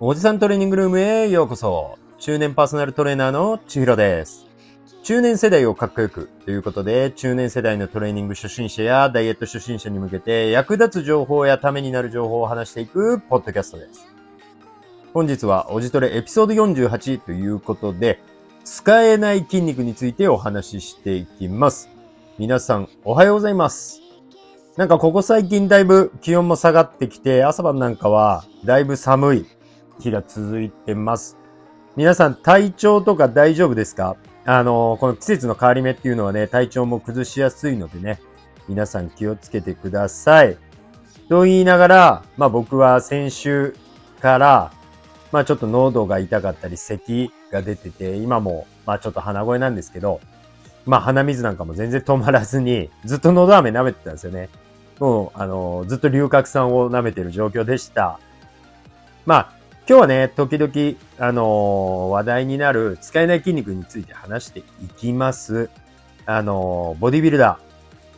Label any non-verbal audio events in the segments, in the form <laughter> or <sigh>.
おじさんトレーニングルームへようこそ。中年パーソナルトレーナーの千尋です。中年世代をかっこよくということで、中年世代のトレーニング初心者やダイエット初心者に向けて役立つ情報やためになる情報を話していくポッドキャストです。本日はおじトレエピソード48ということで、使えない筋肉についてお話ししていきます。皆さんおはようございます。なんかここ最近だいぶ気温も下がってきて、朝晩なんかはだいぶ寒い日が続いてます。皆さん体調とか大丈夫ですか？あの、この季節の変わり目っていうのはね、体調も崩しやすいのでね、皆さん気をつけてください。と言いながら、まあ僕は先週から、まあちょっと喉が痛かったり、咳が出てて、今もまあちょっと鼻声なんですけど、まあ鼻水なんかも全然止まらずに、ずっと喉飴舐めてたんですよね。もう、あの、ずっと龍角散を舐めてる状況でした。まあ、今日はね、時々、あのー話題になる使えない筋肉について話していきます。あのーボディビルダ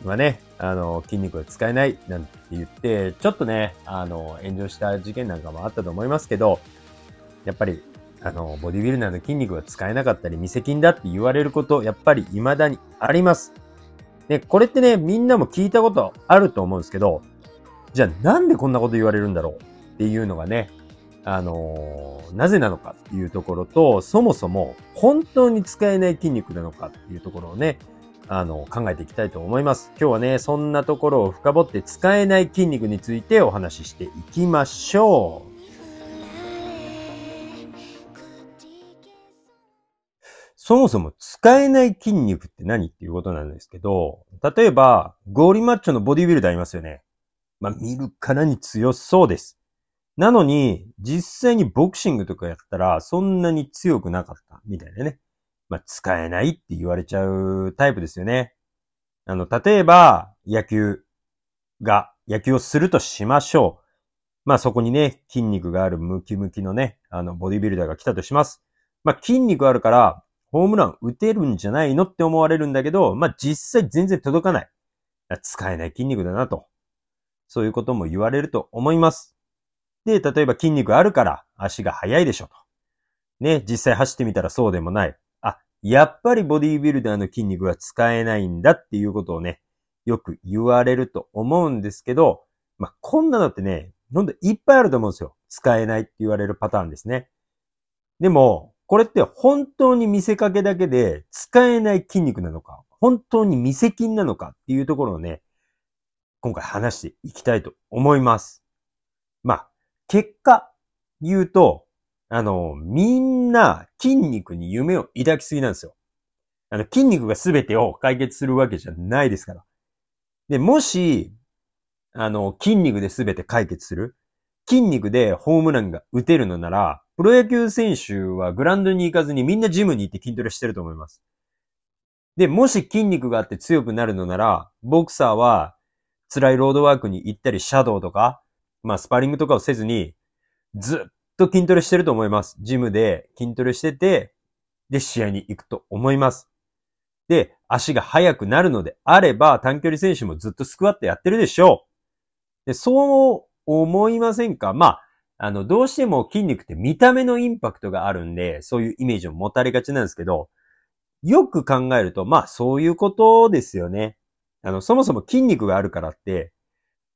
ーはね、あのー筋肉が使えないなんて言って、ちょっとね、あの炎上した事件なんかもあったと思いますけど、やっぱり、あのボディビルダーの筋肉が使えなかったり、未責任だって言われること、やっぱり未だにあります。で、これってね、みんなも聞いたことあると思うんですけど、じゃあなんでこんなこと言われるんだろうっていうのがね、あのーなぜなのかっていうところと、そもそも本当に使えない筋肉なのかっていうところをね、あの、考えていきたいと思います。今日はね、そんなところを深掘って使えない筋肉についてお話ししていきましょう。そもそも使えない筋肉って何っていうことなんですけど、例えば、ゴーリマッチョのボディビルダーいますよね。まあ、見るからに強そうです。なのに、実際にボクシングとかやったら、そんなに強くなかった、みたいなね。まあ、使えないって言われちゃうタイプですよね。あの、例えば、野球が、野球をするとしましょう。まあ、そこにね、筋肉があるムキムキのね、あの、ボディビルダーが来たとします。まあ、筋肉あるから、ホームラン打てるんじゃないのって思われるんだけど、まあ、実際全然届かない。使えない筋肉だなと。そういうことも言われると思います。で、例えば筋肉あるから足が速いでしょと。ね、実際走ってみたらそうでもない。あ、やっぱりボディービルダーの筋肉は使えないんだっていうことをね、よく言われると思うんですけど、まあ、こんなのってね、ほんといっぱいあると思うんですよ。使えないって言われるパターンですね。でも、これって本当に見せかけだけで使えない筋肉なのか、本当に未責任なのかっていうところをね、今回話していきたいと思います。まあ、結果言うと、あの、みんな筋肉に夢を抱きすぎなんですよ。あの、筋肉が全てを解決するわけじゃないですから。で、もし、あの、筋肉で全て解決する。筋肉でホームランが打てるのなら、プロ野球選手はグラウンドに行かずにみんなジムに行って筋トレしてると思います。で、もし筋肉があって強くなるのなら、ボクサーは辛いロードワークに行ったり、シャドウとか、まあ、スパーリングとかをせずに、ずっと筋トレしてると思います。ジムで筋トレしてて、で、試合に行くと思います。で、足が速くなるのであれば、短距離選手もずっとスクワットやってるでしょう。で、そう思いませんか？まあ、あの、どうしても筋肉って見た目のインパクトがあるんで、そういうイメージを持たれがちなんですけど、よく考えると、まあ、そういうことですよね。あの、そもそも筋肉があるからって、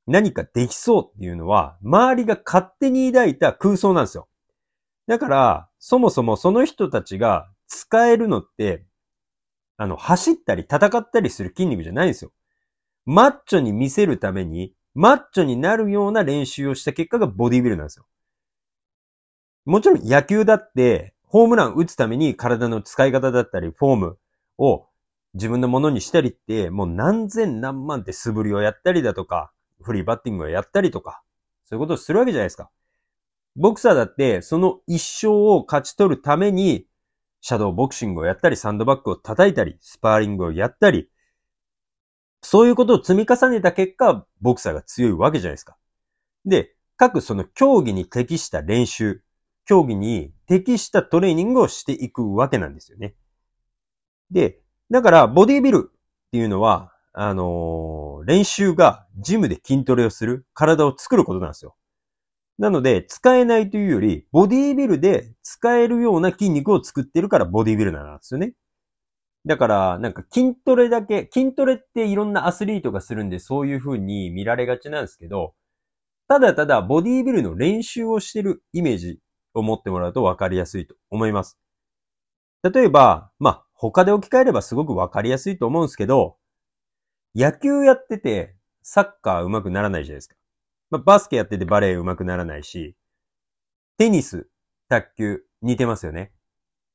何かできそうっていうのは、周りが勝手に抱いた空想なんですよ。だから、そもそもその人たちが使えるのって、あの、走ったり戦ったりする筋肉じゃないんですよ。マッチョに見せるために、マッチョになるような練習をした結果がボディービルなんですよ。もちろん野球だって、ホームラン打つために体の使い方だったり、フォームを自分のものにしたりって、もう何千何万って素振りをやったりだとか、フリーバッティングをやったりとか、そういうことをするわけじゃないですか。ボクサーだって、その一生を勝ち取るために、シャドーボクシングをやったり、サンドバッグを叩いたり、スパーリングをやったり、そういうことを積み重ねた結果、ボクサーが強いわけじゃないですか。で、各その競技に適した練習、競技に適したトレーニングをしていくわけなんですよね。で、だから、ボディビルっていうのは、あのー練習がジムで筋トレをする、体を作ることなんですよ。なので、使えないというより、ボディービルで使えるような筋肉を作ってるからボディービルなんですよね。だから、なんか筋トレだけ、筋トレっていろんなアスリートがするんでそういう風に見られがちなんですけど、ただただボディービルの練習をしてるイメージを持ってもらうと分かりやすいと思います。例えば、まあ、他で置き換えればすごく分かりやすいと思うんですけど、野球やっててサッカー上手くならないじゃないですか。まあ、バスケやっててバレー上手くならないし、テニス、卓球、似てますよね。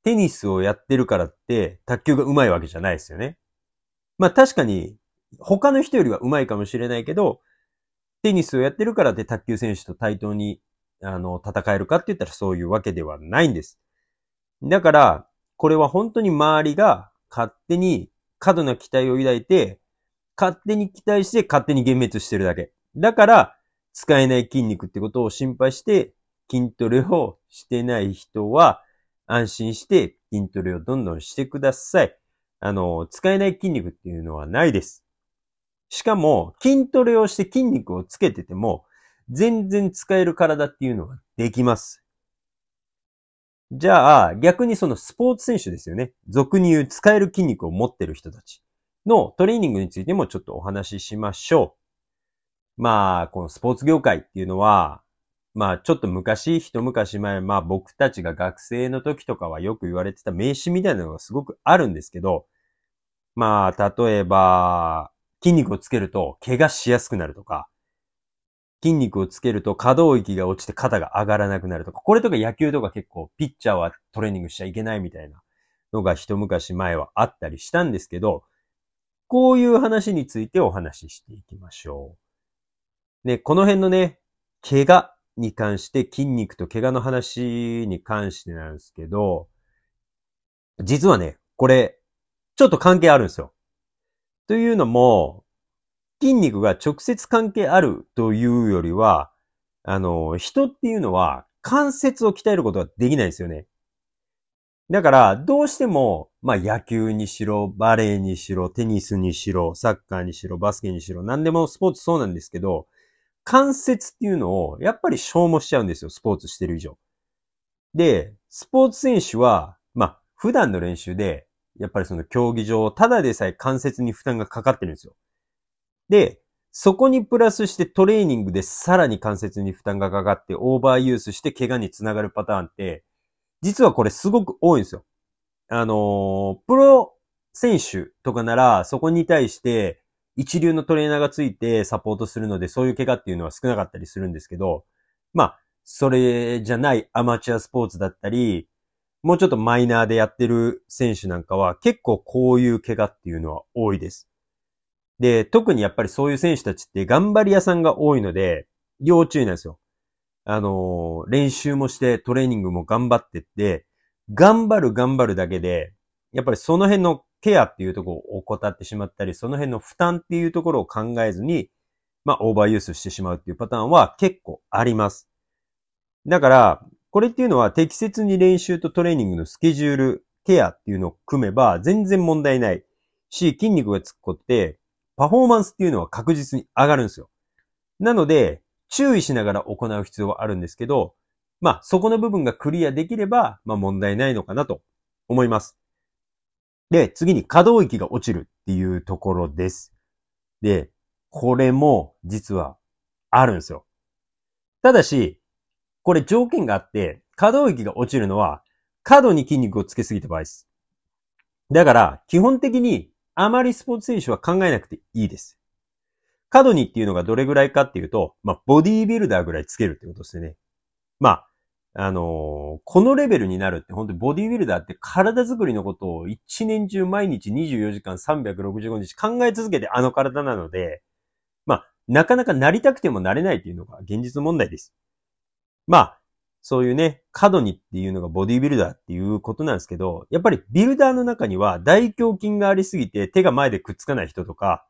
テニスをやってるからって、卓球が上手いわけじゃないですよね。まあ確かに、他の人よりは上手いかもしれないけど、テニスをやってるからって卓球選手と対等に、あの、戦えるかって言ったらそういうわけではないんです。だから、これは本当に周りが勝手に過度な期待を抱いて、勝手に期待して勝手に幻滅してるだけ。だから、使えない筋肉ってことを心配して、筋トレをしてない人は、安心して筋トレをどんどんしてください。あの、使えない筋肉っていうのはないです。しかも、筋トレをして筋肉をつけてても、全然使える体っていうのはできます。じゃあ、逆にそのスポーツ選手ですよね。俗に言う使える筋肉を持ってる人たちのトレーニングについてもちょっとお話ししましょう。まあ、このスポーツ業界っていうのは、まあ、ちょっと昔、一昔前、まあ僕たちが学生の時とかはよく言われてた名詞みたいなのがすごくあるんですけど、まあ、例えば、筋肉をつけると怪我しやすくなるとか、筋肉をつけると可動域が落ちて肩が上がらなくなるとか、これとか野球とか結構ピッチャーはトレーニングしちゃいけないみたいなのが一昔前はあったりしたんですけど、こういう話についてお話ししていきましょう。ね、この辺のね、怪我に関して筋肉と怪我の話に関してなんですけど、実はね、これ、ちょっと関係あるんですよ。というのも、筋肉が直接関係あるというよりは、あの、人っていうのは関節を鍛えることができないんですよね。だから、どうしても、まあ野球にしろ、バレーにしろ、テニスにしろ、サッカーにしろ、バスケにしろ、何でもスポーツそうなんですけど、関節っていうのをやっぱり消耗しちゃうんですよ、スポーツしてる以上。で、スポーツ選手は、まあ、普段の練習で、やっぱりその競技場を、ただでさえ関節に負担がかかってるんですよ。で、そこにプラスしてトレーニングでさらに関節に負担がかかってオーバーユースして怪我につながるパターンって、実はこれすごく多いんですよ。あの、プロ選手とかならそこに対して一流のトレーナーがついてサポートするので、そういう怪我っていうのは少なかったりするんですけど、まあ、それじゃないアマチュアスポーツだったり、もうちょっとマイナーでやってる選手なんかは結構こういう怪我っていうのは多いです。で、特にやっぱりそういう選手たちって頑張り屋さんが多いので、要注意なんですよ。あのー、練習もしてトレーニングも頑張ってって、頑張る頑張るだけで、やっぱりその辺のケアっていうところを怠ってしまったり、その辺の負担っていうところを考えずに、まあ、オーバーユースしてしまうっていうパターンは結構あります。だから、これっていうのは適切に練習とトレーニングのスケジュール、ケアっていうのを組めば全然問題ないし、筋肉がつくことで、パフォーマンスっていうのは確実に上がるんですよ。なので、注意しながら行う必要はあるんですけど、まあ、そこの部分がクリアできれば、まあ問題ないのかなと思います。で、次に可動域が落ちるっていうところです。で、これも実はあるんですよ。ただし、これ条件があって、可動域が落ちるのは、過度に筋肉をつけすぎた場合です。だから、基本的にあまりスポーツ選手は考えなくていいです。過度にっていうのがどれぐらいかっていうと、まあ、ボディービルダーぐらいつけるってことですね。まあ、あのー、このレベルになるって本当にボディビルダーって体作りのことを一年中毎日24時間365日考え続けてあの体なので、まあ、なかなかなりたくてもなれないっていうのが現実問題です。まあ、そういうね、過度にっていうのがボディビルダーっていうことなんですけど、やっぱりビルダーの中には大胸筋がありすぎて手が前でくっつかない人とか、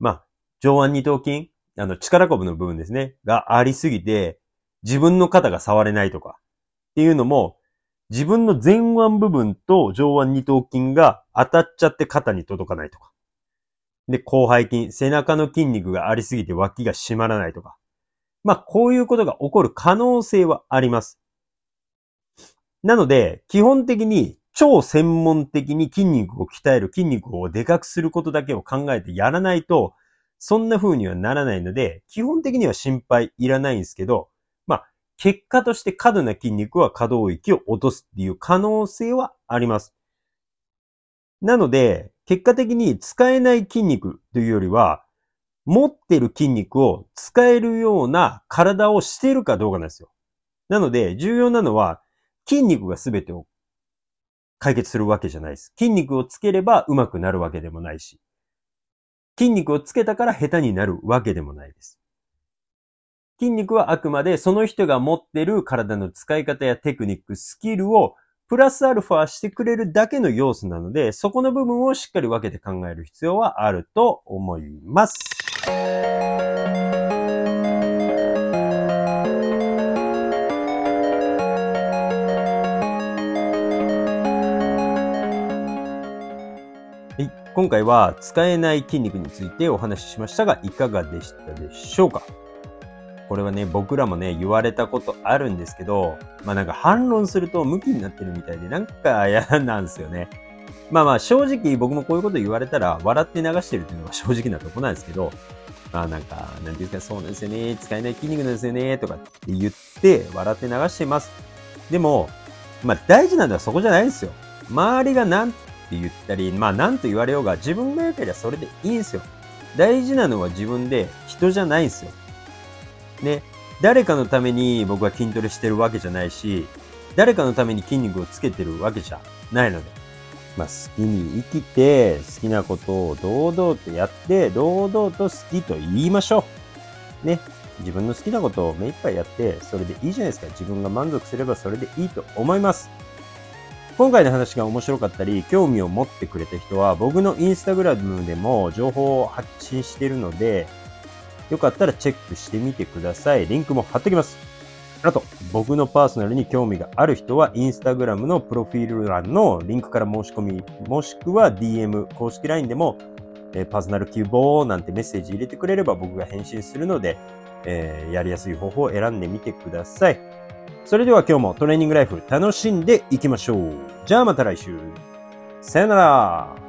まあ、上腕二頭筋、あの力こぶの部分ですね、がありすぎて、自分の肩が触れないとかっていうのも、自分の前腕部分と上腕二頭筋が当たっちゃって肩に届かないとか。で、広背筋、背中の筋肉がありすぎて脇が締まらないとか。まあ、こういうことが起こる可能性はあります。なので、基本的に超専門的に筋肉を鍛える、筋肉をでかくすることだけを考えてやらないと、そんな風にはならないので、基本的には心配いらないんですけど、結果として過度な筋肉は可動域を落とすっていう可能性はあります。なので、結果的に使えない筋肉というよりは、持ってる筋肉を使えるような体をしているかどうかなんですよ。なので、重要なのは、筋肉が全てを解決するわけじゃないです。筋肉をつければ上手くなるわけでもないし、筋肉をつけたから下手になるわけでもないです。筋肉はあくまでその人が持ってる体の使い方やテクニック、スキルをプラスアルファしてくれるだけの要素なので、そこの部分をしっかり分けて考える必要はあると思います。今回は使えない筋肉についてお話ししましたが、いかがでしたでしょうか？これはね、僕らもね、言われたことあるんですけど、まあなんか反論すると向きになってるみたいで、なんか嫌なんですよね。まあまあ正直僕もこういうこと言われたら笑って流してるっていうのが <laughs> 正直なとこなんですけど、まあなんか、なんていうんですか、そうなんですよね、使えない筋肉なんですよね、とかって言って笑って流してます。でも、まあ大事なのはそこじゃないんですよ。周りが何って言ったり、まあ何と言われようが自分が良ければそれでいいんですよ。大事なのは自分で人じゃないんですよ。ね。誰かのために僕は筋トレしてるわけじゃないし、誰かのために筋肉をつけてるわけじゃないので。まあ好きに生きて、好きなことを堂々とやって、堂々と好きと言いましょう。ね。自分の好きなことを目いっぱいやって、それでいいじゃないですか。自分が満足すればそれでいいと思います。今回の話が面白かったり、興味を持ってくれた人は、僕のインスタグラムでも情報を発信しているので、よかったらチェックしてみてください。リンクも貼ってきます。あと、僕のパーソナルに興味がある人は、インスタグラムのプロフィール欄のリンクから申し込み、もしくは DM、公式 LINE でも、えパーソナル希望なんてメッセージ入れてくれれば僕が返信するので、えー、やりやすい方法を選んでみてください。それでは今日もトレーニングライフ楽しんでいきましょう。じゃあまた来週。さよなら。